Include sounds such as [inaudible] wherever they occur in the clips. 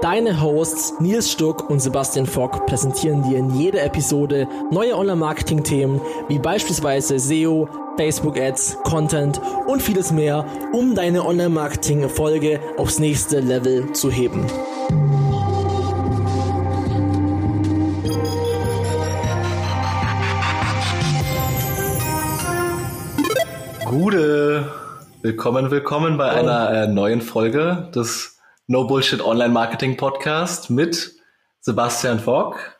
Deine Hosts Nils Stuck und Sebastian Fock präsentieren dir in jeder Episode neue Online-Marketing-Themen wie beispielsweise SEO, Facebook-Ads, Content und vieles mehr, um deine Online-Marketing-Erfolge aufs nächste Level zu heben. Gute, willkommen, willkommen bei einer äh, neuen Folge des No Bullshit Online Marketing Podcast mit Sebastian Fock.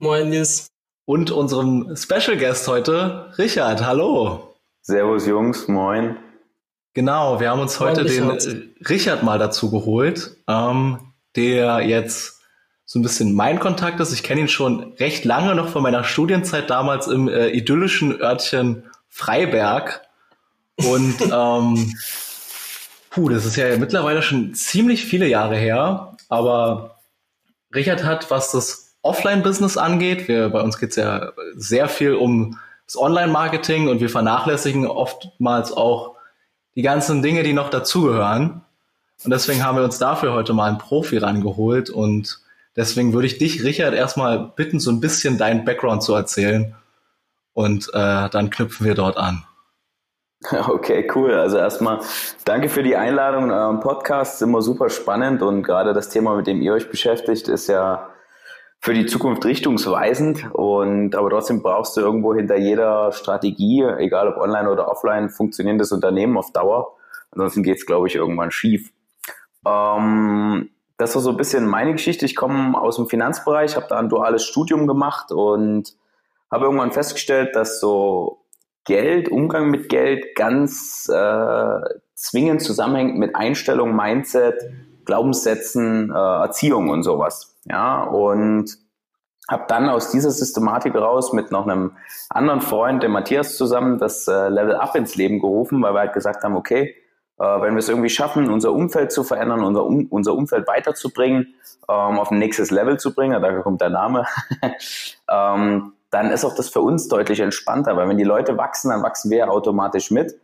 Moin, Nils. Und unserem Special Guest heute, Richard. Hallo. Servus, Jungs. Moin. Genau, wir haben uns heute Moin, den Richard mal dazu geholt, ähm, der jetzt so ein bisschen mein Kontakt ist. Ich kenne ihn schon recht lange noch von meiner Studienzeit damals im äh, idyllischen Örtchen Freiberg. Und [laughs] ähm, Puh, das ist ja mittlerweile schon ziemlich viele Jahre her, aber Richard hat, was das Offline-Business angeht, wir, bei uns geht es ja sehr viel um das Online-Marketing und wir vernachlässigen oftmals auch die ganzen Dinge, die noch dazugehören. Und deswegen haben wir uns dafür heute mal einen Profi rangeholt und deswegen würde ich dich, Richard, erstmal bitten, so ein bisschen deinen Background zu erzählen und äh, dann knüpfen wir dort an. [laughs] Okay, cool. Also erstmal danke für die Einladung in eurem Podcast. Ist immer super spannend und gerade das Thema, mit dem ihr euch beschäftigt, ist ja für die Zukunft richtungsweisend. Und aber trotzdem brauchst du irgendwo hinter jeder Strategie, egal ob online oder offline, funktionierendes Unternehmen auf Dauer. Ansonsten geht es, glaube ich, irgendwann schief. Ähm, das war so ein bisschen meine Geschichte. Ich komme aus dem Finanzbereich, habe da ein duales Studium gemacht und habe irgendwann festgestellt, dass so Geld, Umgang mit Geld ganz äh, zwingend zusammenhängt mit Einstellung, Mindset, Glaubenssätzen, äh, Erziehung und sowas. Ja, und habe dann aus dieser Systematik raus mit noch einem anderen Freund, dem Matthias, zusammen das äh, Level Up ins Leben gerufen, weil wir halt gesagt haben, okay, äh, wenn wir es irgendwie schaffen, unser Umfeld zu verändern, unser, um, unser Umfeld weiterzubringen, ähm, auf ein nächstes Level zu bringen, da kommt der Name, [laughs] ähm, dann ist auch das für uns deutlich entspannter, weil wenn die Leute wachsen, dann wachsen wir automatisch mit.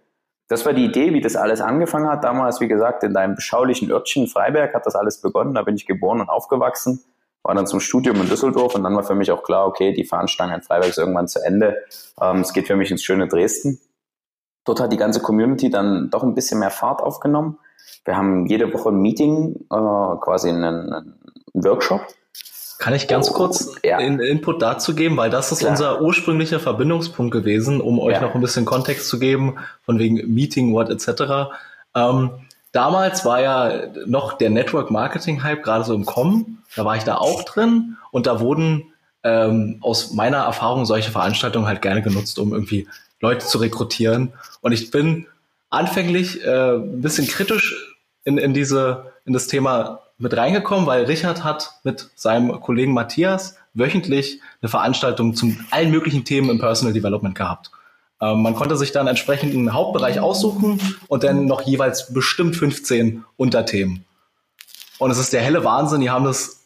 Das war die Idee, wie das alles angefangen hat. Damals, wie gesagt, in deinem beschaulichen Örtchen Freiberg hat das alles begonnen. Da bin ich geboren und aufgewachsen, war dann zum Studium in Düsseldorf und dann war für mich auch klar, okay, die Fahnenstange in Freiberg ist irgendwann zu Ende. Ähm, es geht für mich ins schöne Dresden. Dort hat die ganze Community dann doch ein bisschen mehr Fahrt aufgenommen. Wir haben jede Woche ein Meeting, äh, quasi einen, einen Workshop kann ich ganz kurz ja. in, Input dazu geben, weil das ist Klar. unser ursprünglicher Verbindungspunkt gewesen, um euch ja. noch ein bisschen Kontext zu geben, von wegen Meeting, What etc. Ähm, damals war ja noch der Network Marketing Hype gerade so im Kommen. Da war ich da auch drin und da wurden ähm, aus meiner Erfahrung solche Veranstaltungen halt gerne genutzt, um irgendwie Leute zu rekrutieren. Und ich bin anfänglich äh, ein bisschen kritisch in, in diese in das Thema mit reingekommen, weil Richard hat mit seinem Kollegen Matthias wöchentlich eine Veranstaltung zu allen möglichen Themen im Personal Development gehabt. Ähm, man konnte sich dann entsprechend einen Hauptbereich aussuchen und dann noch jeweils bestimmt 15 Unterthemen. Und es ist der helle Wahnsinn, die haben das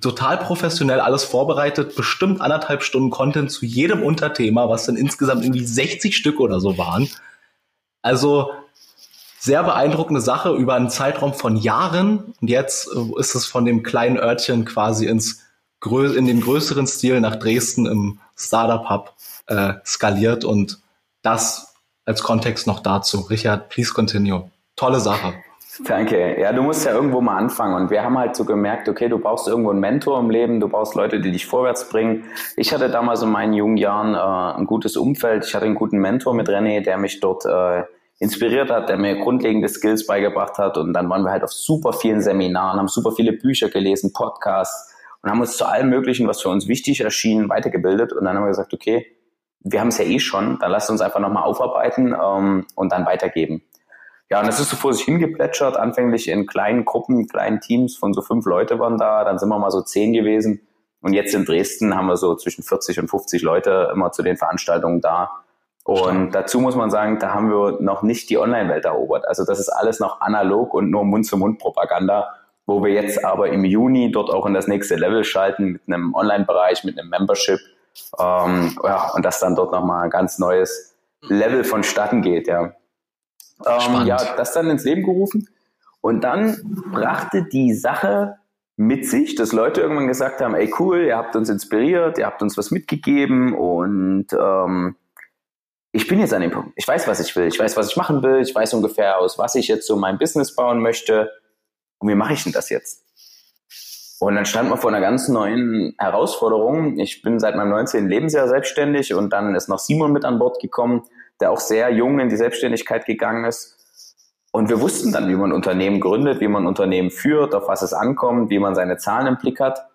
total professionell alles vorbereitet, bestimmt anderthalb Stunden Content zu jedem Unterthema, was dann insgesamt irgendwie 60 Stück oder so waren. Also sehr beeindruckende Sache über einen Zeitraum von Jahren. Und jetzt äh, ist es von dem kleinen Örtchen quasi ins in den größeren Stil nach Dresden im Startup Hub äh, skaliert und das als Kontext noch dazu. Richard, please continue. Tolle Sache. Danke. Ja, du musst ja irgendwo mal anfangen. Und wir haben halt so gemerkt, okay, du brauchst irgendwo einen Mentor im Leben, du brauchst Leute, die dich vorwärts bringen. Ich hatte damals in meinen jungen Jahren äh, ein gutes Umfeld. Ich hatte einen guten Mentor mit René, der mich dort äh, inspiriert hat, der mir grundlegende Skills beigebracht hat. Und dann waren wir halt auf super vielen Seminaren, haben super viele Bücher gelesen, Podcasts und haben uns zu allem Möglichen, was für uns wichtig erschien, weitergebildet. Und dann haben wir gesagt, okay, wir haben es ja eh schon, dann lasst uns einfach nochmal aufarbeiten ähm, und dann weitergeben. Ja, und das ist so vor sich hingeplätschert, anfänglich in kleinen Gruppen, kleinen Teams von so fünf Leute waren da, dann sind wir mal so zehn gewesen. Und jetzt in Dresden haben wir so zwischen 40 und 50 Leute immer zu den Veranstaltungen da. Und dazu muss man sagen, da haben wir noch nicht die Online-Welt erobert. Also das ist alles noch analog und nur Mund-zu-Mund-Propaganda, wo wir jetzt aber im Juni dort auch in das nächste Level schalten mit einem Online-Bereich, mit einem Membership. Ähm, ja, und das dann dort nochmal ein ganz neues Level vonstatten geht, ja. Ähm, ja, das dann ins Leben gerufen. Und dann brachte die Sache mit sich, dass Leute irgendwann gesagt haben, ey cool, ihr habt uns inspiriert, ihr habt uns was mitgegeben und ähm, ich bin jetzt an dem Punkt. Ich weiß, was ich will. Ich weiß, was ich machen will. Ich weiß ungefähr, aus was ich jetzt so mein Business bauen möchte. Und wie mache ich denn das jetzt? Und dann stand man vor einer ganz neuen Herausforderung. Ich bin seit meinem 19. Lebensjahr selbstständig und dann ist noch Simon mit an Bord gekommen, der auch sehr jung in die Selbstständigkeit gegangen ist. Und wir wussten dann, wie man Unternehmen gründet, wie man Unternehmen führt, auf was es ankommt, wie man seine Zahlen im Blick hat.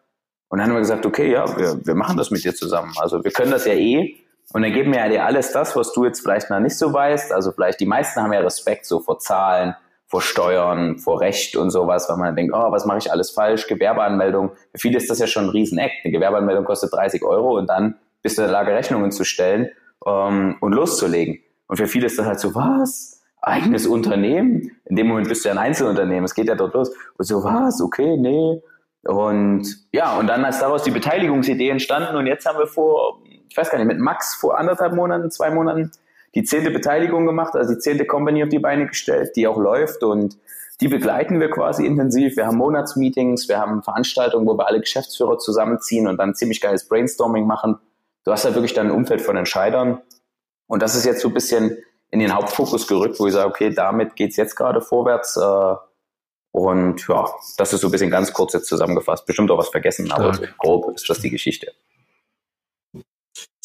Und dann haben wir gesagt, okay, ja, wir, wir machen das mit dir zusammen. Also wir können das ja eh. Und dann geben wir dir alles das, was du jetzt vielleicht noch nicht so weißt. Also vielleicht die meisten haben ja Respekt so vor Zahlen, vor Steuern, vor Recht und sowas, weil man denkt, oh, was mache ich alles falsch? Gewerbeanmeldung. Für viele ist das ja schon ein Rieseneck. Eine Gewerbeanmeldung kostet 30 Euro und dann bist du in der Lage, Rechnungen zu stellen ähm, und loszulegen. Und für viele ist das halt so, was? Eigenes Unternehmen? In dem Moment bist du ja ein Einzelunternehmen. Es geht ja dort los. Und so, was? Okay, nee. Und ja, und dann ist daraus die Beteiligungsidee entstanden und jetzt haben wir vor, ich weiß gar nicht, mit Max vor anderthalb Monaten, zwei Monaten die zehnte Beteiligung gemacht, also die zehnte Company auf die Beine gestellt, die auch läuft und die begleiten wir quasi intensiv. Wir haben Monatsmeetings, wir haben Veranstaltungen, wo wir alle Geschäftsführer zusammenziehen und dann ziemlich geiles Brainstorming machen. Du hast halt wirklich dann ein Umfeld von Entscheidern. Und das ist jetzt so ein bisschen in den Hauptfokus gerückt, wo ich sage, okay, damit geht's jetzt gerade vorwärts. Äh, und ja, das ist so ein bisschen ganz kurz jetzt zusammengefasst. Bestimmt auch was vergessen, aber so grob ist das die Geschichte.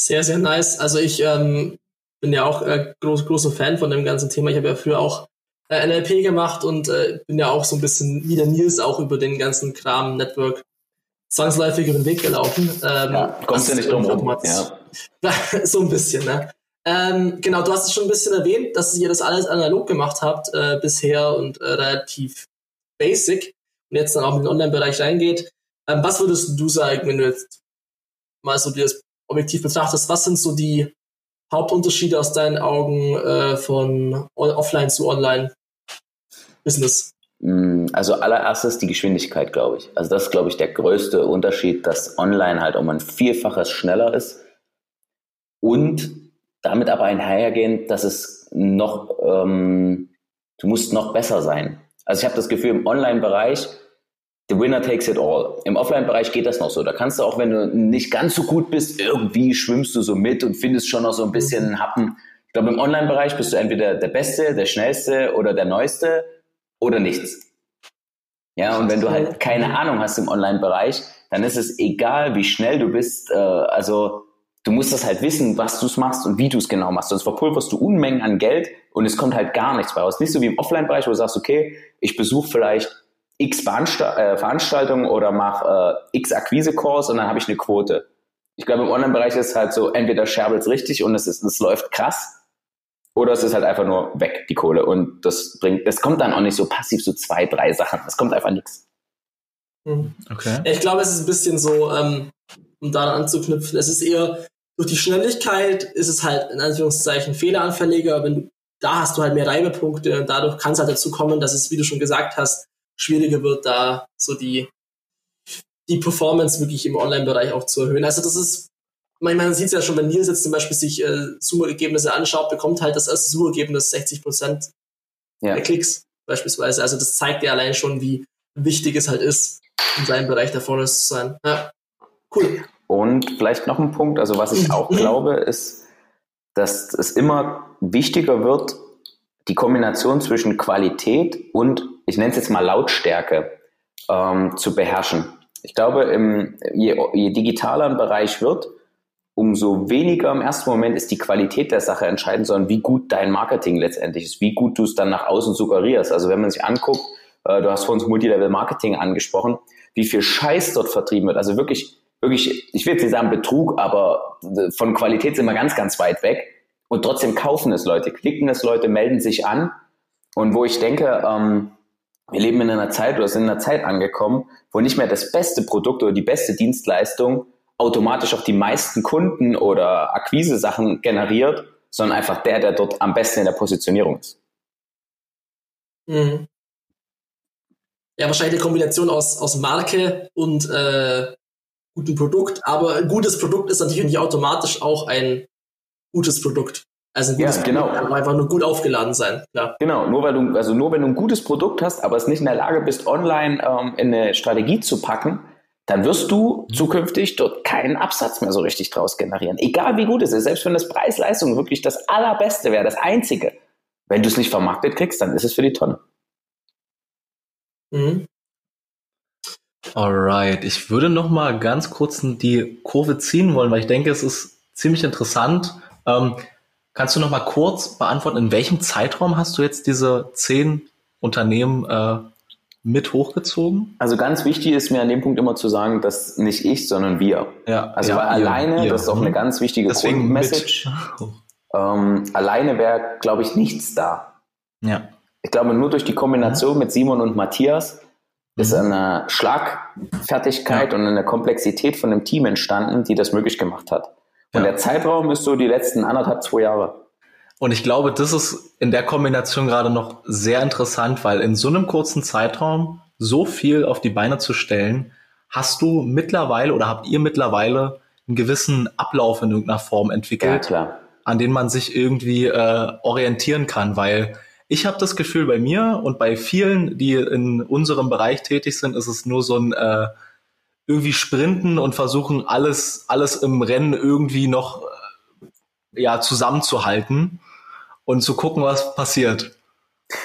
Sehr, sehr nice. Also ich ähm, bin ja auch äh, groß, großer Fan von dem ganzen Thema. Ich habe ja früher auch äh, NLP gemacht und äh, bin ja auch so ein bisschen wie der Nils auch über den ganzen Kram Network zwangsläufig über den Weg gelaufen. Ähm, ja, kommst ja nicht drum rum. Ja. [laughs] so ein bisschen, ne? Ähm, genau, du hast es schon ein bisschen erwähnt, dass ihr das alles analog gemacht habt äh, bisher und äh, relativ basic und jetzt dann auch in den Online-Bereich reingeht. Ähm, was würdest du sagen, wenn du jetzt mal so dir das objektiv betrachtest, was sind so die Hauptunterschiede aus deinen Augen äh, von Offline zu Online-Business? Mm, also allererstes die Geschwindigkeit, glaube ich. Also das ist, glaube ich, der größte Unterschied, dass online halt um ein Vielfaches schneller ist und damit aber einhergehend, dass es noch, ähm, du musst noch besser sein. Also ich habe das Gefühl, im Online-Bereich the winner takes it all. Im Offline-Bereich geht das noch so. Da kannst du auch, wenn du nicht ganz so gut bist, irgendwie schwimmst du so mit und findest schon noch so ein bisschen mhm. Happen. Ich glaube, im Online-Bereich bist du entweder der Beste, der Schnellste oder der Neueste oder nichts. Ja, und wenn du halt keine Ahnung hast im Online-Bereich, dann ist es egal, wie schnell du bist. Äh, also du musst das halt wissen, was du machst und wie du es genau machst. Sonst verpulverst du Unmengen an Geld und es kommt halt gar nichts raus. Nicht so wie im Offline-Bereich, wo du sagst, okay, ich besuche vielleicht x äh, Veranstaltungen oder mache äh, x Akquise-Calls und dann habe ich eine Quote. Ich glaube, im Online-Bereich ist es halt so, entweder scherbelt es richtig und es, ist, es läuft krass oder es ist halt einfach nur weg, die Kohle. Und das bringt, es kommt dann auch nicht so passiv, so zwei, drei Sachen. Es kommt einfach nichts. Mhm. Okay. Ich glaube, es ist ein bisschen so, ähm, um daran anzuknüpfen, es ist eher durch die Schnelligkeit ist es halt in Anführungszeichen fehleranfälliger. Wenn du, da hast du halt mehr Reibepunkte und dadurch kann es halt dazu kommen, dass es, wie du schon gesagt hast, schwieriger wird, da so die, die Performance wirklich im Online-Bereich auch zu erhöhen. Also das ist, man, man sieht es ja schon, wenn Nils jetzt zum Beispiel sich äh, Suchergebnisse anschaut, bekommt halt das erste Suchergebnis 60 Prozent ja. der Klicks beispielsweise. Also das zeigt ja allein schon, wie wichtig es halt ist, in seinem Bereich da vorne zu sein. Ja, cool. Und vielleicht noch ein Punkt, also was ich auch glaube, ist, dass es immer wichtiger wird, die Kombination zwischen Qualität und, ich nenne es jetzt mal Lautstärke, ähm, zu beherrschen. Ich glaube, im, je, je digitaler ein Bereich wird, umso weniger im ersten Moment ist die Qualität der Sache entscheidend, sondern wie gut dein Marketing letztendlich ist, wie gut du es dann nach außen suggerierst. Also wenn man sich anguckt, äh, du hast vor uns Multilevel Marketing angesprochen, wie viel Scheiß dort vertrieben wird. Also wirklich, wirklich, ich will jetzt nicht sagen Betrug, aber von Qualität sind wir ganz, ganz weit weg. Und trotzdem kaufen es Leute, klicken es Leute, melden sich an. Und wo ich denke, ähm, wir leben in einer Zeit oder sind in einer Zeit angekommen, wo nicht mehr das beste Produkt oder die beste Dienstleistung automatisch auch die meisten Kunden oder Akquise-Sachen generiert, sondern einfach der, der dort am besten in der Positionierung ist. Mhm. Ja, wahrscheinlich eine Kombination aus, aus Marke und äh, gutem Produkt, aber ein gutes Produkt ist natürlich nicht automatisch auch ein gutes Produkt. Also ein gutes ja, genau. Produkt kann einfach nur gut aufgeladen sein. Klar. Genau, nur weil du, also nur wenn du ein gutes Produkt hast, aber es nicht in der Lage bist, online ähm, in eine Strategie zu packen, dann wirst du mhm. zukünftig dort keinen Absatz mehr so richtig draus generieren. Egal wie gut es ist, selbst wenn das Preis-Leistung wirklich das allerbeste wäre, das einzige. Wenn du es nicht vermarktet kriegst, dann ist es für die Tonne. Mhm. Alright, ich würde noch mal ganz kurz die Kurve ziehen wollen, weil ich denke, es ist ziemlich interessant. Ähm, Kannst du noch mal kurz beantworten, in welchem Zeitraum hast du jetzt diese zehn Unternehmen äh, mit hochgezogen? Also ganz wichtig ist mir an dem Punkt immer zu sagen, dass nicht ich, sondern wir. Ja, also ja, alleine, ihr. das ist auch eine mhm. ganz wichtige Grundmessage. Ähm, alleine wäre, glaube ich, nichts da. Ja. Ich glaube, nur durch die Kombination mhm. mit Simon und Matthias ist mhm. eine Schlagfertigkeit ja. und eine Komplexität von dem Team entstanden, die das möglich gemacht hat. Und ja. der Zeitraum ist so die letzten anderthalb, zwei Jahre. Und ich glaube, das ist in der Kombination gerade noch sehr interessant, weil in so einem kurzen Zeitraum so viel auf die Beine zu stellen, hast du mittlerweile oder habt ihr mittlerweile einen gewissen Ablauf in irgendeiner Form entwickelt, ja, an den man sich irgendwie äh, orientieren kann, weil ich habe das Gefühl bei mir und bei vielen, die in unserem Bereich tätig sind, ist es nur so ein äh, irgendwie sprinten und versuchen, alles, alles im Rennen irgendwie noch äh, ja, zusammenzuhalten und zu gucken, was passiert.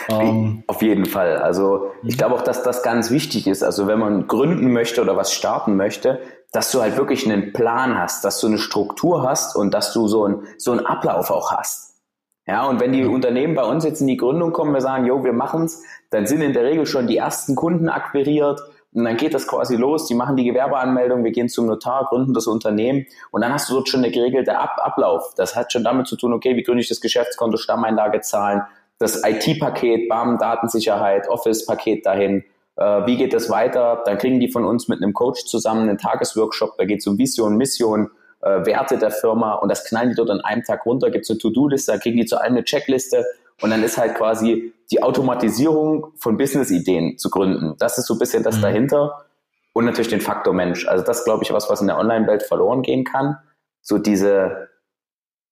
Ähm, Auf jeden Fall. Also ich glaube auch, dass das ganz wichtig ist. Also wenn man gründen möchte oder was starten möchte, dass du halt wirklich einen Plan hast, dass du eine Struktur hast und dass du so, ein, so einen Ablauf auch hast. Ja, und wenn die Unternehmen bei uns jetzt in die Gründung kommen, wir sagen, jo, wir machen's, dann sind in der Regel schon die ersten Kunden akquiriert, und dann geht das quasi los, die machen die Gewerbeanmeldung, wir gehen zum Notar, gründen das Unternehmen. Und dann hast du dort schon eine geregelte Ab Ablauf. Das hat schon damit zu tun, okay, wie gründe ich das Geschäftskonto, Stammeinlage zahlen, das IT-Paket, BAM, Datensicherheit, Office-Paket dahin, äh, wie geht das weiter? Dann kriegen die von uns mit einem Coach zusammen einen Tagesworkshop, da geht es um Vision, Mission, äh, Werte der Firma. Und das knallen die dort an einem Tag runter, gibt es eine To-Do-Liste, da kriegen die zu allem eine Checkliste. Und dann ist halt quasi die Automatisierung von Business-Ideen zu gründen. Das ist so ein bisschen das mhm. dahinter. Und natürlich den Faktor Mensch. Also das glaube ich was, was in der Online-Welt verloren gehen kann. So diese,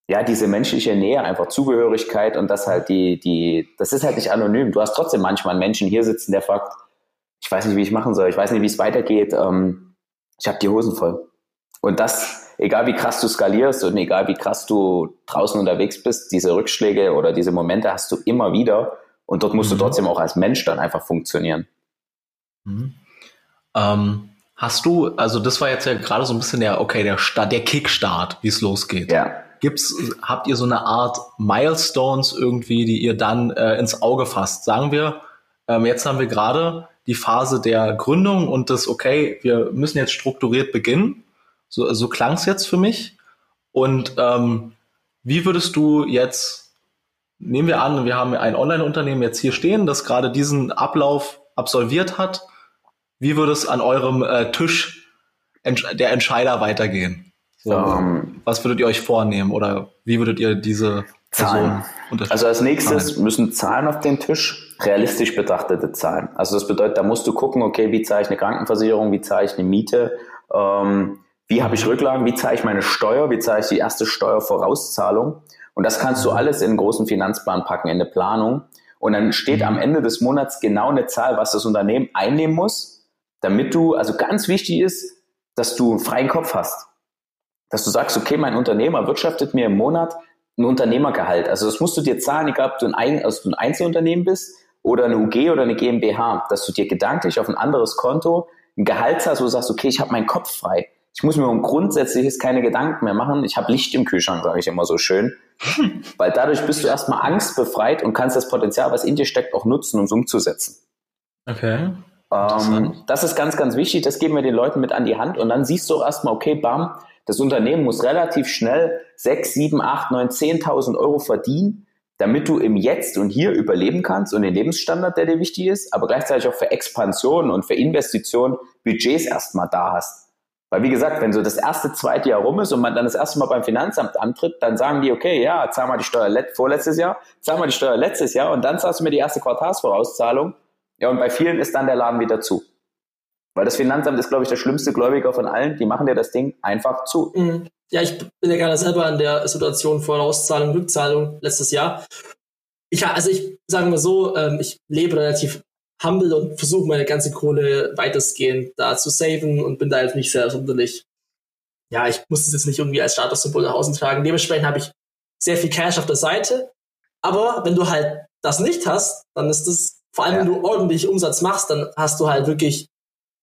ja, diese menschliche Nähe, einfach Zugehörigkeit und das halt die, die, das ist halt nicht anonym. Du hast trotzdem manchmal einen Menschen hier sitzen, der fragt, ich weiß nicht, wie ich machen soll, ich weiß nicht, wie es weitergeht, ähm, ich habe die Hosen voll. Und das, egal wie krass du skalierst und egal wie krass du draußen unterwegs bist, diese Rückschläge oder diese Momente hast du immer wieder. Und dort musst mhm. du trotzdem auch als Mensch dann einfach funktionieren. Mhm. Ähm, hast du, also das war jetzt ja gerade so ein bisschen der, okay, der Start, der Kickstart, wie es losgeht. Ja. Gibt's, habt ihr so eine Art Milestones irgendwie, die ihr dann äh, ins Auge fasst? Sagen wir, ähm, jetzt haben wir gerade die Phase der Gründung und das, okay, wir müssen jetzt strukturiert beginnen. So, so klang es jetzt für mich. Und ähm, wie würdest du jetzt, nehmen wir an, wir haben ein Online-Unternehmen jetzt hier stehen, das gerade diesen Ablauf absolviert hat. Wie würde es an eurem äh, Tisch der Entscheider weitergehen? So, um, ähm. was würdet ihr euch vornehmen oder wie würdet ihr diese Zahlen. Also als nächstes müssen Zahlen auf den Tisch, realistisch betrachtete Zahlen. Also das bedeutet, da musst du gucken, okay, wie zahle ich eine Krankenversicherung, wie zahle ich eine Miete, ähm, wie habe ich Rücklagen? Wie zahle ich meine Steuer? Wie zahle ich die erste Steuervorauszahlung? Und das kannst du alles in einen großen Finanzplan packen, in eine Planung. Und dann steht am Ende des Monats genau eine Zahl, was das Unternehmen einnehmen muss, damit du, also ganz wichtig ist, dass du einen freien Kopf hast. Dass du sagst, okay, mein Unternehmer wirtschaftet mir im Monat ein Unternehmergehalt. Also das musst du dir zahlen, egal ob du ein, also du ein Einzelunternehmen bist oder eine UG oder eine GmbH, dass du dir gedanklich auf ein anderes Konto ein Gehalt hast, wo du sagst, okay, ich habe meinen Kopf frei. Ich muss mir um Grundsätzliches keine Gedanken mehr machen. Ich habe Licht im Kühlschrank, sage ich immer so schön. [laughs] Weil dadurch bist du erstmal angstbefreit und kannst das Potenzial, was in dir steckt, auch nutzen, um es umzusetzen. Okay. Ähm, das ist ganz, ganz wichtig. Das geben wir den Leuten mit an die Hand. Und dann siehst du erstmal, okay, bam, das Unternehmen muss relativ schnell 6, 7, 8, 9, 10.000 Euro verdienen, damit du im Jetzt und Hier überleben kannst und den Lebensstandard, der dir wichtig ist, aber gleichzeitig auch für Expansion und für Investitionen Budgets erstmal da hast. Weil wie gesagt, wenn so das erste, zweite Jahr rum ist und man dann das erste Mal beim Finanzamt antritt, dann sagen die, okay, ja, zahl mal die Steuer vorletztes Jahr, zahl mal die Steuer letztes Jahr und dann zahlst du mir die erste Quartalsvorauszahlung. Ja, und bei vielen ist dann der Laden wieder zu. Weil das Finanzamt ist, glaube ich, der schlimmste Gläubiger von allen. Die machen dir das Ding einfach zu. Mhm. Ja, ich bin ja gerade selber in der Situation Vorauszahlung, Rückzahlung letztes Jahr. Ich, also ich sage mal so, ähm, ich lebe relativ humble und versuche meine ganze Kohle weitestgehend da zu saven und bin da jetzt nicht sehr sonderlich. Ja, ich muss das jetzt nicht irgendwie als Statussymbol nach außen tragen. Dementsprechend habe ich sehr viel Cash auf der Seite. Aber wenn du halt das nicht hast, dann ist das, vor allem ja. wenn du ordentlich Umsatz machst, dann hast du halt wirklich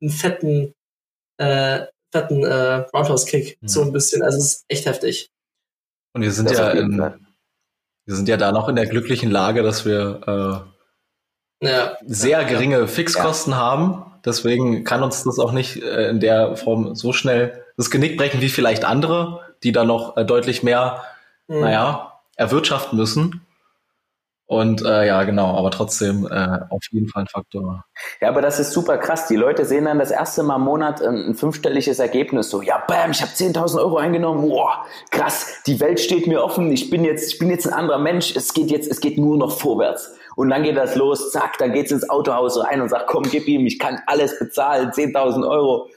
einen fetten, äh, fetten äh, Roundhouse-Kick, mhm. so ein bisschen. Also es ist echt heftig. Und wir sind das ja in, wir sind ja da noch in der glücklichen Lage, dass wir äh, ja. sehr geringe Fixkosten ja. haben. Deswegen kann uns das auch nicht äh, in der Form so schnell das Genick brechen wie vielleicht andere, die da noch äh, deutlich mehr, mhm. naja, erwirtschaften müssen. Und äh, ja, genau, aber trotzdem äh, auf jeden Fall ein Faktor. Ja, aber das ist super krass. Die Leute sehen dann das erste Mal im Monat ein, ein fünfstelliges Ergebnis. So, ja, bam, ich habe 10.000 Euro eingenommen. Boah, krass, die Welt steht mir offen. Ich bin jetzt, ich bin jetzt ein anderer Mensch. Es geht jetzt, es geht nur noch vorwärts. Und dann geht das los, zack, dann geht's ins Autohaus rein und sagt, komm, gib ihm, ich kann alles bezahlen, 10.000 Euro.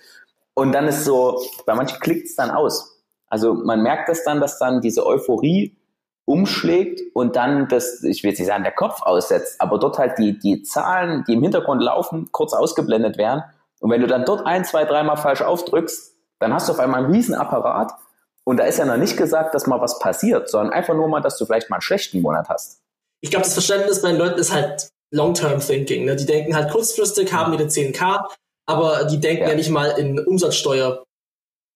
Und dann ist so, bei manchen klickt's dann aus. Also man merkt das dann, dass dann diese Euphorie umschlägt und dann das, ich will jetzt nicht sagen, der Kopf aussetzt, aber dort halt die, die Zahlen, die im Hintergrund laufen, kurz ausgeblendet werden. Und wenn du dann dort ein, zwei, dreimal falsch aufdrückst, dann hast du auf einmal einen Riesenapparat. Und da ist ja noch nicht gesagt, dass mal was passiert, sondern einfach nur mal, dass du vielleicht mal einen schlechten Monat hast. Ich glaube, das Verständnis bei den Leuten ist halt Long-Term-Thinking. Ne? Die denken halt kurzfristig, haben wieder 10k, aber die denken ja, ja nicht mal in Umsatzsteuer.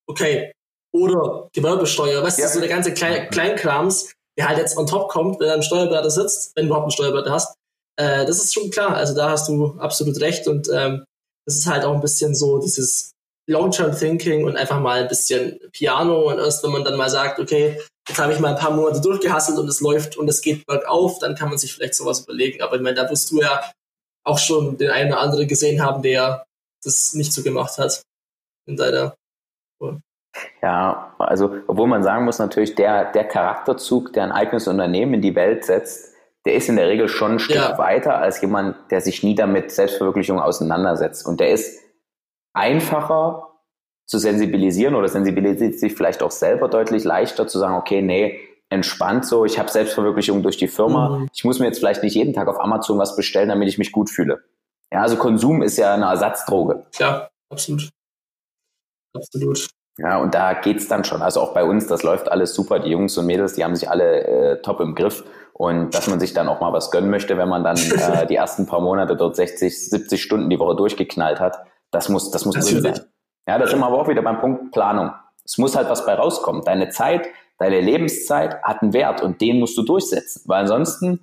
Okay. Oder Gewerbesteuer. Weißt du, ja. so der ganze Klein Kleinkrams, der halt jetzt on top kommt, wenn er im Steuerberater sitzt, wenn du überhaupt einen Steuerberater hast. Äh, das ist schon klar. Also da hast du absolut recht und ähm, das ist halt auch ein bisschen so dieses Long-Term-Thinking und einfach mal ein bisschen Piano und erst wenn man dann mal sagt, okay, jetzt habe ich mal ein paar Monate durchgehasselt und es läuft und es geht bergauf, dann kann man sich vielleicht sowas überlegen. Aber ich meine, da wirst du ja auch schon den einen oder anderen gesehen haben, der das nicht so gemacht hat in deiner ja, also obwohl man sagen muss natürlich, der, der Charakterzug, der ein eigenes Unternehmen in die Welt setzt, der ist in der Regel schon ein Stück ja. weiter als jemand, der sich nie damit Selbstverwirklichung auseinandersetzt. Und der ist einfacher zu sensibilisieren oder sensibilisiert sich vielleicht auch selber deutlich leichter zu sagen, okay, nee, entspannt so, ich habe Selbstverwirklichung durch die Firma. Mhm. Ich muss mir jetzt vielleicht nicht jeden Tag auf Amazon was bestellen, damit ich mich gut fühle. Ja, also Konsum ist ja eine Ersatzdroge. Ja, absolut. Absolut. Ja, und da geht's dann schon. Also auch bei uns, das läuft alles super. Die Jungs und Mädels, die haben sich alle äh, top im Griff. Und dass man sich dann auch mal was gönnen möchte, wenn man dann [laughs] äh, die ersten paar Monate dort 60, 70 Stunden die Woche durchgeknallt hat, das muss, das muss drin sein. Ja, da sind wir aber auch wieder beim Punkt Planung. Es muss halt was bei rauskommen. Deine Zeit, deine Lebenszeit hat einen Wert und den musst du durchsetzen. Weil ansonsten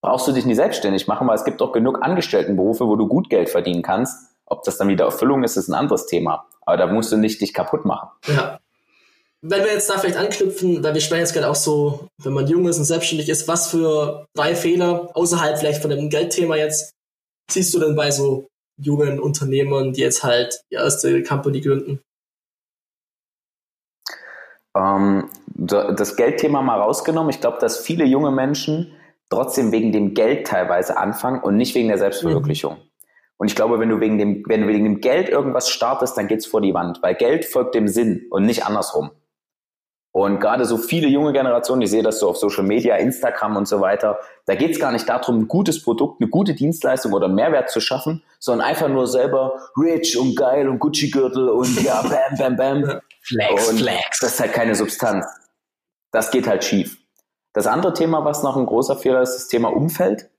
brauchst du dich nicht selbstständig machen, weil es gibt auch genug Angestelltenberufe, wo du gut Geld verdienen kannst. Ob das dann wieder Erfüllung ist, ist ein anderes Thema. Aber da musst du nicht dich kaputt machen. Ja. Wenn wir jetzt da vielleicht anknüpfen, weil wir sprechen jetzt gerade auch so, wenn man jung ist und selbstständig ist, was für drei Fehler außerhalb vielleicht von dem Geldthema jetzt siehst du denn bei so jungen Unternehmern, die jetzt halt die erste Company gründen? Ähm, das Geldthema mal rausgenommen. Ich glaube, dass viele junge Menschen trotzdem wegen dem Geld teilweise anfangen und nicht wegen der Selbstverwirklichung. Mhm. Und ich glaube, wenn du wegen dem, wenn du wegen dem Geld irgendwas startest, dann geht's vor die Wand, weil Geld folgt dem Sinn und nicht andersrum. Und gerade so viele junge Generationen, ich sehe das so auf Social Media, Instagram und so weiter, da geht's gar nicht darum, ein gutes Produkt, eine gute Dienstleistung oder Mehrwert zu schaffen, sondern einfach nur selber rich und geil und Gucci-Gürtel und ja, [laughs] bam, bam, bam. Flex, und flex. Das ist halt keine Substanz. Das geht halt schief. Das andere Thema, was noch ein großer Fehler ist, ist das Thema Umfeld.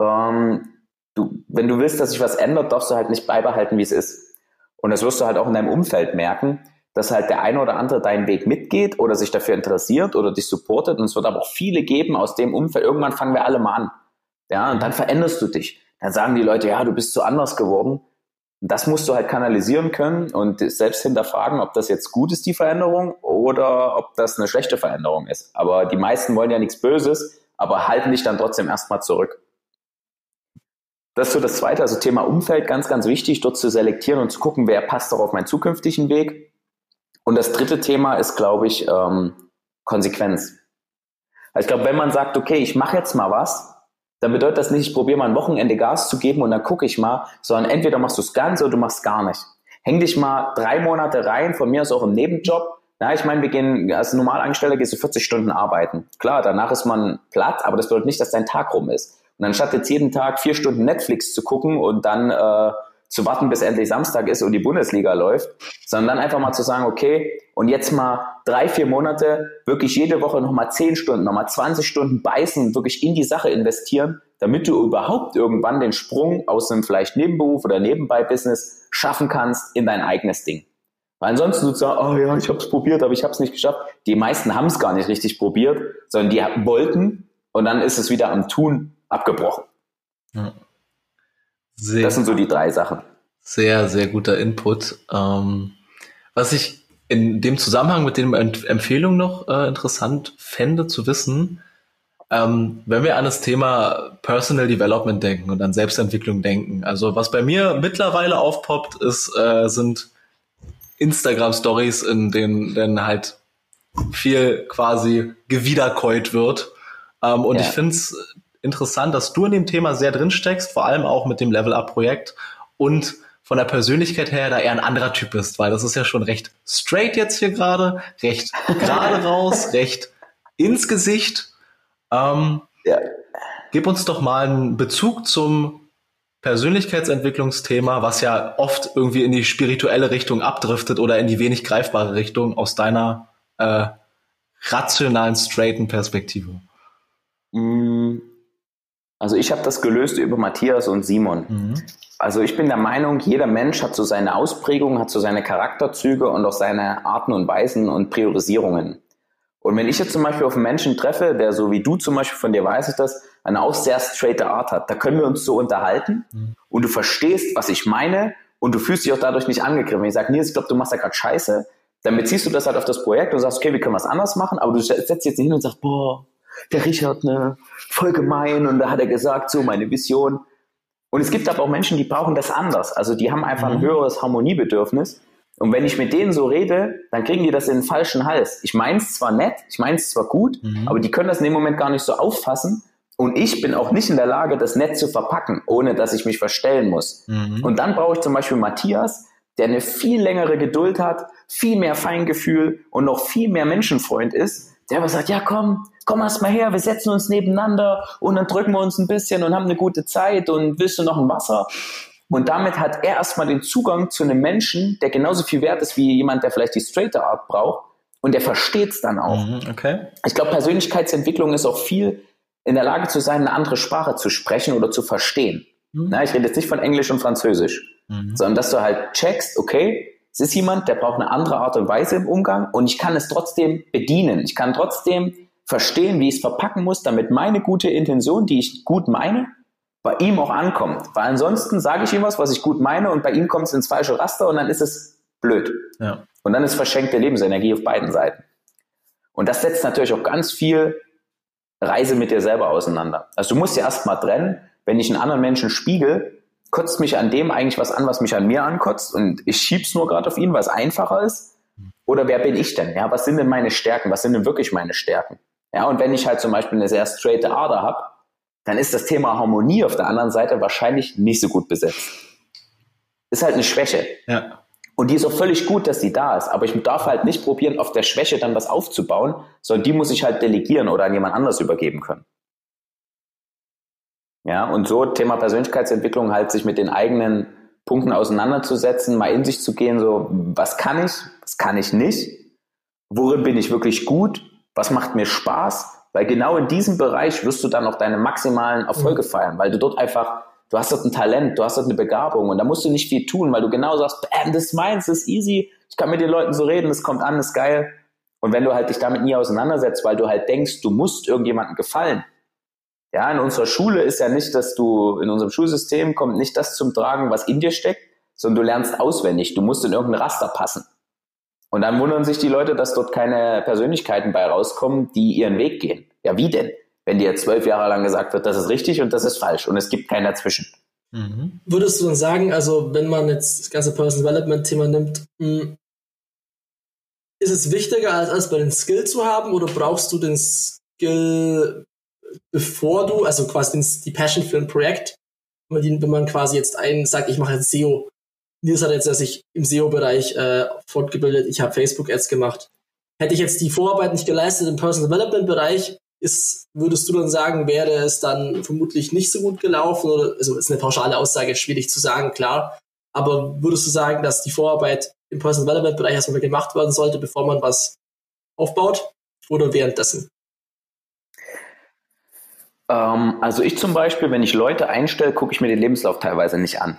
Ähm, du, wenn du willst, dass sich was ändert, darfst du halt nicht beibehalten, wie es ist. Und das wirst du halt auch in deinem Umfeld merken, dass halt der eine oder andere deinen Weg mitgeht oder sich dafür interessiert oder dich supportet. Und es wird aber auch viele geben aus dem Umfeld. Irgendwann fangen wir alle mal an. Ja, und dann veränderst du dich. Dann sagen die Leute, ja, du bist so anders geworden. Und das musst du halt kanalisieren können und selbst hinterfragen, ob das jetzt gut ist, die Veränderung, oder ob das eine schlechte Veränderung ist. Aber die meisten wollen ja nichts Böses, aber halten dich dann trotzdem erstmal zurück. Das ist so das zweite, also Thema Umfeld, ganz, ganz wichtig, dort zu selektieren und zu gucken, wer passt auch auf meinen zukünftigen Weg. Und das dritte Thema ist, glaube ich, ähm, Konsequenz. Also ich glaube, wenn man sagt, okay, ich mache jetzt mal was, dann bedeutet das nicht, ich probiere mal ein Wochenende Gas zu geben und dann gucke ich mal, sondern entweder machst du es ganz oder du machst gar nicht. Häng dich mal drei Monate rein, von mir aus auch im Nebenjob. Ja, ich meine, wir gehen als Normalangestellter gehst du 40 Stunden arbeiten. Klar, danach ist man platt, aber das bedeutet nicht, dass dein Tag rum ist. Und anstatt jetzt jeden Tag vier Stunden Netflix zu gucken und dann äh, zu warten, bis endlich Samstag ist und die Bundesliga läuft, sondern dann einfach mal zu sagen, okay, und jetzt mal drei, vier Monate wirklich jede Woche nochmal zehn Stunden, nochmal 20 Stunden beißen wirklich in die Sache investieren, damit du überhaupt irgendwann den Sprung aus einem vielleicht Nebenberuf oder Nebenbei-Business schaffen kannst in dein eigenes Ding. Weil ansonsten sagst, oh ja, ich habe es probiert, aber ich habe es nicht geschafft. Die meisten haben es gar nicht richtig probiert, sondern die wollten und dann ist es wieder am Tun abgebrochen. Ja. Sehr, das sind so die drei Sachen. Sehr, sehr guter Input. Ähm, was ich in dem Zusammenhang mit den Empfehlungen noch äh, interessant fände zu wissen, ähm, wenn wir an das Thema Personal Development denken und an Selbstentwicklung denken. Also was bei mir mittlerweile aufpoppt, ist, äh, sind Instagram Stories, in denen dann halt viel quasi gewiederkäut wird. Ähm, und ja. ich finde es interessant, dass du in dem Thema sehr drin steckst, vor allem auch mit dem Level Up Projekt und von der Persönlichkeit her da eher ein anderer Typ bist, weil das ist ja schon recht straight jetzt hier gerade, recht gerade [laughs] raus, recht ins Gesicht. Ähm, ja. Gib uns doch mal einen Bezug zum Persönlichkeitsentwicklungsthema, was ja oft irgendwie in die spirituelle Richtung abdriftet oder in die wenig greifbare Richtung aus deiner äh, rationalen, straighten Perspektive. Mm, also ich habe das gelöst über Matthias und Simon. Mhm. Also ich bin der Meinung, jeder Mensch hat so seine Ausprägungen, hat so seine Charakterzüge und auch seine Arten und Weisen und Priorisierungen. Und wenn ich jetzt zum Beispiel auf einen Menschen treffe, der so wie du zum Beispiel von dir weiß ich das, eine auch sehr straighte Art hat, da können wir uns so unterhalten mhm. und du verstehst, was ich meine und du fühlst dich auch dadurch nicht angegriffen. Wenn ich sage, Nils, ich glaube, du machst da gerade Scheiße, dann beziehst du das halt auf das Projekt und sagst, okay, wie können wir es anders machen, aber du setzt jetzt nicht hin und sagst, boah, der Richard, ne, voll gemein und da hat er gesagt, so meine Vision. Und es gibt aber auch Menschen, die brauchen das anders. Also die haben einfach ein mhm. höheres Harmoniebedürfnis. Und wenn ich mit denen so rede, dann kriegen die das in den falschen Hals. Ich meine es zwar nett, ich meine es zwar gut, mhm. aber die können das in dem Moment gar nicht so auffassen. Und ich bin auch nicht in der Lage, das nett zu verpacken, ohne dass ich mich verstellen muss. Mhm. Und dann brauche ich zum Beispiel Matthias, der eine viel längere Geduld hat, viel mehr Feingefühl und noch viel mehr Menschenfreund ist, der aber sagt, ja komm, komm erst mal her, wir setzen uns nebeneinander und dann drücken wir uns ein bisschen und haben eine gute Zeit und willst du noch ein Wasser? Und damit hat er erstmal den Zugang zu einem Menschen, der genauso viel wert ist wie jemand, der vielleicht die straighter Art braucht. Und der versteht es dann auch. Mhm, okay. Ich glaube, Persönlichkeitsentwicklung ist auch viel in der Lage zu sein, eine andere Sprache zu sprechen oder zu verstehen. Mhm. Na, ich rede jetzt nicht von Englisch und Französisch, mhm. sondern dass du halt checkst, okay, es ist jemand, der braucht eine andere Art und Weise im Umgang und ich kann es trotzdem bedienen. Ich kann trotzdem verstehen, wie ich es verpacken muss, damit meine gute Intention, die ich gut meine, bei ihm auch ankommt. Weil ansonsten sage ich ihm was, was ich gut meine und bei ihm kommt es ins falsche Raster und dann ist es blöd. Ja. Und dann ist verschenkte Lebensenergie auf beiden Seiten. Und das setzt natürlich auch ganz viel Reise mit dir selber auseinander. Also du musst ja erstmal trennen, wenn ich einen anderen Menschen spiegel, kotzt mich an dem eigentlich was an, was mich an mir ankotzt und ich schieb's nur gerade auf ihn, weil es einfacher ist? Oder wer bin ich denn? Ja, was sind denn meine Stärken? Was sind denn wirklich meine Stärken? Ja, und wenn ich halt zum Beispiel eine sehr straighte Ader habe, dann ist das Thema Harmonie auf der anderen Seite wahrscheinlich nicht so gut besetzt. Ist halt eine Schwäche. Ja. Und die ist auch völlig gut, dass die da ist. Aber ich darf halt nicht probieren, auf der Schwäche dann was aufzubauen, sondern die muss ich halt delegieren oder an jemand anders übergeben können. Ja, und so Thema Persönlichkeitsentwicklung halt sich mit den eigenen Punkten auseinanderzusetzen, mal in sich zu gehen, so, was kann ich, was kann ich nicht, worin bin ich wirklich gut, was macht mir Spaß, weil genau in diesem Bereich wirst du dann auch deine maximalen Erfolge mhm. feiern, weil du dort einfach, du hast dort ein Talent, du hast dort eine Begabung und da musst du nicht viel tun, weil du genau sagst, bam, das ist meins, das ist easy, ich kann mit den Leuten so reden, das kommt an, das ist geil. Und wenn du halt dich damit nie auseinandersetzt, weil du halt denkst, du musst irgendjemandem gefallen, ja, in unserer Schule ist ja nicht, dass du, in unserem Schulsystem kommt nicht das zum Tragen, was in dir steckt, sondern du lernst auswendig. Du musst in irgendein Raster passen. Und dann wundern sich die Leute, dass dort keine Persönlichkeiten bei rauskommen, die ihren Weg gehen. Ja, wie denn? wenn dir zwölf Jahre lang gesagt wird, das ist richtig und das ist falsch und es gibt keinen dazwischen. Mhm. Würdest du dann sagen, also wenn man jetzt das ganze Personal Development Thema nimmt, hm, ist es wichtiger als, als bei den Skill zu haben oder brauchst du den Skill bevor du, also quasi die Passion für ein Projekt, wenn man quasi jetzt einen sagt, ich mache jetzt SEO. Nils hat jetzt sich im SEO-Bereich äh, fortgebildet, ich habe Facebook-Ads gemacht. Hätte ich jetzt die Vorarbeit nicht geleistet im Personal Development-Bereich, ist, würdest du dann sagen, wäre es dann vermutlich nicht so gut gelaufen? Oder, also ist eine pauschale Aussage, schwierig zu sagen, klar. Aber würdest du sagen, dass die Vorarbeit im Personal Development Bereich erstmal gemacht werden sollte, bevor man was aufbaut? Oder währenddessen? Ähm, also ich zum Beispiel, wenn ich Leute einstelle, gucke ich mir den Lebenslauf teilweise nicht an.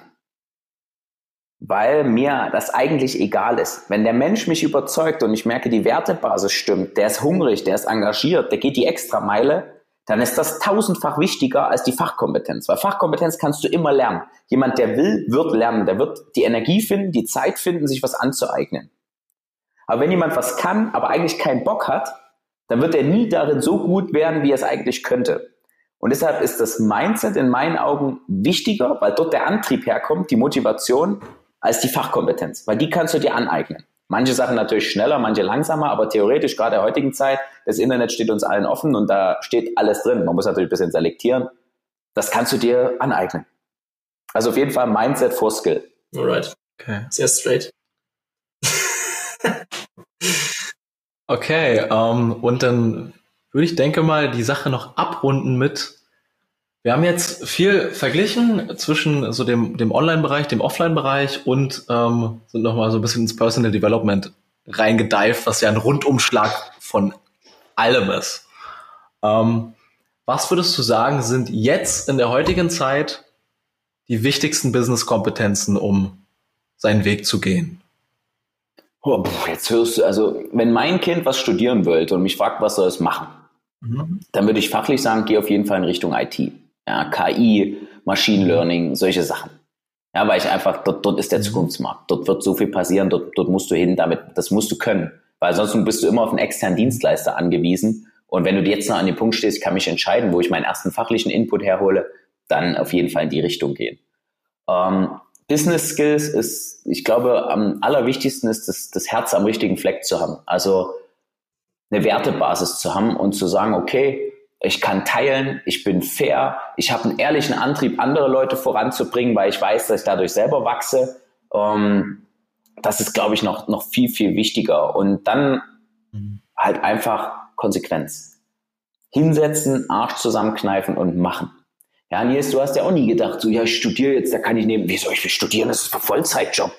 Weil mir das eigentlich egal ist. Wenn der Mensch mich überzeugt und ich merke, die Wertebasis stimmt, der ist hungrig, der ist engagiert, der geht die Extrameile, dann ist das tausendfach wichtiger als die Fachkompetenz. Weil Fachkompetenz kannst du immer lernen. Jemand, der will, wird lernen. Der wird die Energie finden, die Zeit finden, sich was anzueignen. Aber wenn jemand was kann, aber eigentlich keinen Bock hat, dann wird er nie darin so gut werden, wie er es eigentlich könnte. Und deshalb ist das Mindset in meinen Augen wichtiger, weil dort der Antrieb herkommt, die Motivation, als die Fachkompetenz, weil die kannst du dir aneignen. Manche Sachen natürlich schneller, manche langsamer, aber theoretisch gerade der heutigen Zeit, das Internet steht uns allen offen und da steht alles drin. Man muss natürlich ein bisschen selektieren. Das kannst du dir aneignen. Also auf jeden Fall Mindset vor Skill. Alright. Okay. Sehr straight. [laughs] okay, um, ähm, und dann würde ich denke mal die Sache noch abrunden mit, wir haben jetzt viel verglichen zwischen so dem, dem Online-Bereich, dem Offline-Bereich und ähm, sind nochmal so ein bisschen ins Personal Development reingedeift, was ja ein Rundumschlag von allem ist. Ähm, was würdest du sagen, sind jetzt in der heutigen Zeit die wichtigsten Business-Kompetenzen, um seinen Weg zu gehen? Oh, jetzt hörst du, also wenn mein Kind was studieren wollte und mich fragt, was soll es machen, Mhm. Dann würde ich fachlich sagen, geh auf jeden Fall in Richtung IT. Ja, KI, Machine Learning, solche Sachen. Ja, weil ich einfach, dort, dort ist der mhm. Zukunftsmarkt. Dort wird so viel passieren, dort, dort musst du hin, damit, das musst du können. Weil sonst bist du immer auf einen externen Dienstleister angewiesen. Und wenn du jetzt noch an dem Punkt stehst, kann mich entscheiden, wo ich meinen ersten fachlichen Input herhole, dann auf jeden Fall in die Richtung gehen. Ähm, Business Skills ist, ich glaube, am allerwichtigsten ist, das, das Herz am richtigen Fleck zu haben. Also eine Wertebasis zu haben und zu sagen, okay, ich kann teilen, ich bin fair, ich habe einen ehrlichen Antrieb, andere Leute voranzubringen, weil ich weiß, dass ich dadurch selber wachse. Ähm, das ist, glaube ich, noch, noch viel, viel wichtiger. Und dann mhm. halt einfach Konsequenz. Hinsetzen, Arsch zusammenkneifen und machen. Ja, Nils, du hast ja auch nie gedacht, so, ja, ich studiere jetzt, da kann ich nehmen, wie soll ich studieren? Das ist ein Vollzeitjob.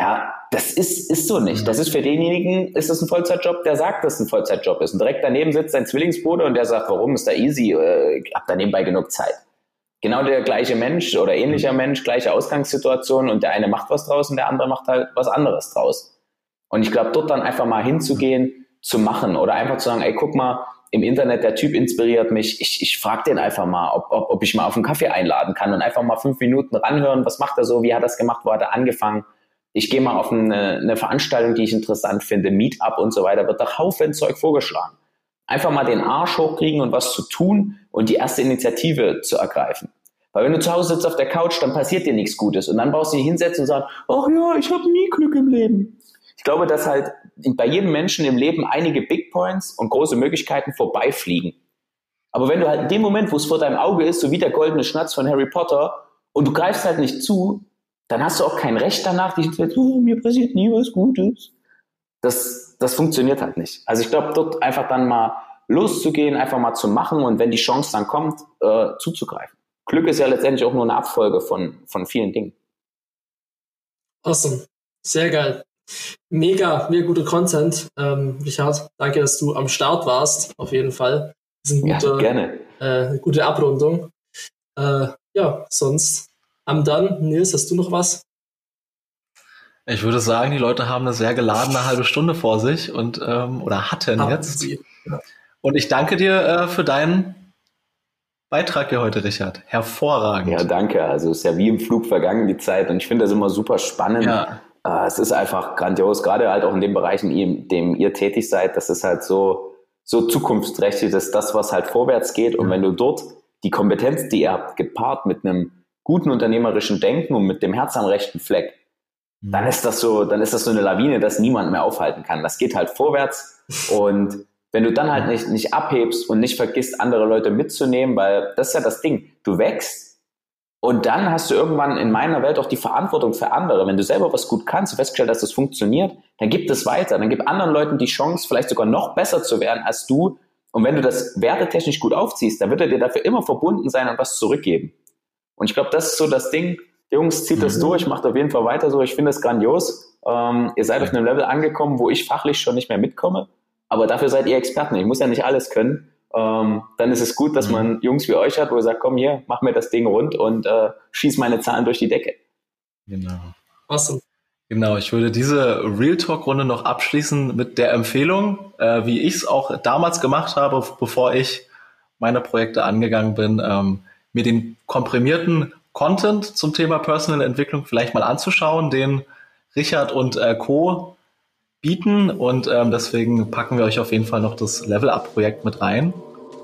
Ja, das ist, ist so nicht. Das ist für denjenigen, ist das ein Vollzeitjob, der sagt, dass es ein Vollzeitjob ist. Und direkt daneben sitzt sein Zwillingsbruder und der sagt, warum ist da easy? Äh, ich hab da nebenbei genug Zeit. Genau der gleiche Mensch oder ähnlicher Mensch, gleiche Ausgangssituation und der eine macht was draus und der andere macht halt was anderes draus. Und ich glaube, dort dann einfach mal hinzugehen, zu machen oder einfach zu sagen, ey, guck mal, im Internet, der Typ inspiriert mich, ich, ich frage den einfach mal, ob, ob, ob ich mal auf einen Kaffee einladen kann und einfach mal fünf Minuten ranhören, was macht er so, wie hat er das gemacht, wo hat er angefangen ich gehe mal auf eine, eine Veranstaltung, die ich interessant finde, Meetup und so weiter, wird da Haufen Zeug vorgeschlagen. Einfach mal den Arsch hochkriegen und was zu tun und die erste Initiative zu ergreifen. Weil wenn du zu Hause sitzt auf der Couch, dann passiert dir nichts Gutes und dann brauchst du dich hinsetzen und sagen, ach ja, ich habe nie Glück im Leben. Ich glaube, dass halt bei jedem Menschen im Leben einige Big Points und große Möglichkeiten vorbeifliegen. Aber wenn du halt in dem Moment, wo es vor deinem Auge ist, so wie der goldene Schnatz von Harry Potter, und du greifst halt nicht zu, dann hast du auch kein Recht danach, dich zu oh, mir passiert nie was Gutes. Das, das funktioniert halt nicht. Also ich glaube, dort einfach dann mal loszugehen, einfach mal zu machen und wenn die Chance dann kommt, äh, zuzugreifen. Glück ist ja letztendlich auch nur eine Abfolge von, von vielen Dingen. Awesome. Sehr geil. Mega, mega guter Content. Ähm, Richard, danke, dass du am Start warst, auf jeden Fall. Das ist ein guter, ja, gerne. Äh, eine gute Abrundung. Äh, ja, sonst am dann. Nils, hast du noch was? Ich würde sagen, die Leute haben eine sehr geladene halbe Stunde vor sich und ähm, oder hatten haben jetzt. Sie. Und ich danke dir äh, für deinen Beitrag hier heute, Richard. Hervorragend. Ja, danke. Also es ist ja wie im Flug vergangen die Zeit und ich finde das immer super spannend. Ja. Äh, es ist einfach grandios, gerade halt auch in den Bereichen, in dem ihr tätig seid. Das ist halt so so zukunftsträchtig, das ist das, was halt vorwärts geht. Und wenn du dort die Kompetenz, die ihr habt, gepaart mit einem guten unternehmerischen Denken und mit dem Herz am rechten Fleck, mhm. dann ist das so, dann ist das so eine Lawine, dass niemand mehr aufhalten kann. Das geht halt vorwärts [laughs] und wenn du dann halt nicht, nicht abhebst und nicht vergisst, andere Leute mitzunehmen, weil das ist ja das Ding, du wächst und dann hast du irgendwann in meiner Welt auch die Verantwortung für andere. Wenn du selber was gut kannst, festgestellt hast, das funktioniert, dann gib es weiter. Dann gib anderen Leuten die Chance, vielleicht sogar noch besser zu werden als du. Und wenn du das wertetechnisch gut aufziehst, dann wird er dir dafür immer verbunden sein und was zurückgeben. Und ich glaube, das ist so das Ding. Jungs, zieht das mhm. durch, macht auf jeden Fall weiter so. Ich finde es grandios. Ähm, ihr seid auf einem Level angekommen, wo ich fachlich schon nicht mehr mitkomme. Aber dafür seid ihr Experten. Ich muss ja nicht alles können ähm, dann ist es gut, dass mhm. man Jungs wie euch hat, wo ihr sagt, komm hier, mach mir das Ding rund und äh, schieß meine Zahlen durch die Decke. Genau. Awesome. Genau, ich würde diese Real Talk-Runde noch abschließen mit der Empfehlung, äh, wie ich es auch damals gemacht habe, bevor ich meine Projekte angegangen bin, ähm, mir den komprimierten Content zum Thema Personal Entwicklung vielleicht mal anzuschauen, den Richard und äh, Co bieten und ähm, deswegen packen wir euch auf jeden Fall noch das Level-Up-Projekt mit rein.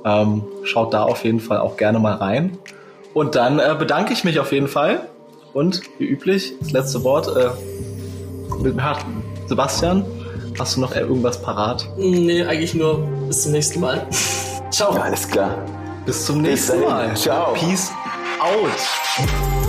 Ähm, schaut da auf jeden Fall auch gerne mal rein. Und dann äh, bedanke ich mich auf jeden Fall und wie üblich, das letzte Wort äh, mit Sebastian. Hast du noch irgendwas parat? Nee, eigentlich nur bis zum nächsten Mal. [laughs] Ciao. Ja, alles klar. Bis zum nächsten Mal. Ciao. Peace out.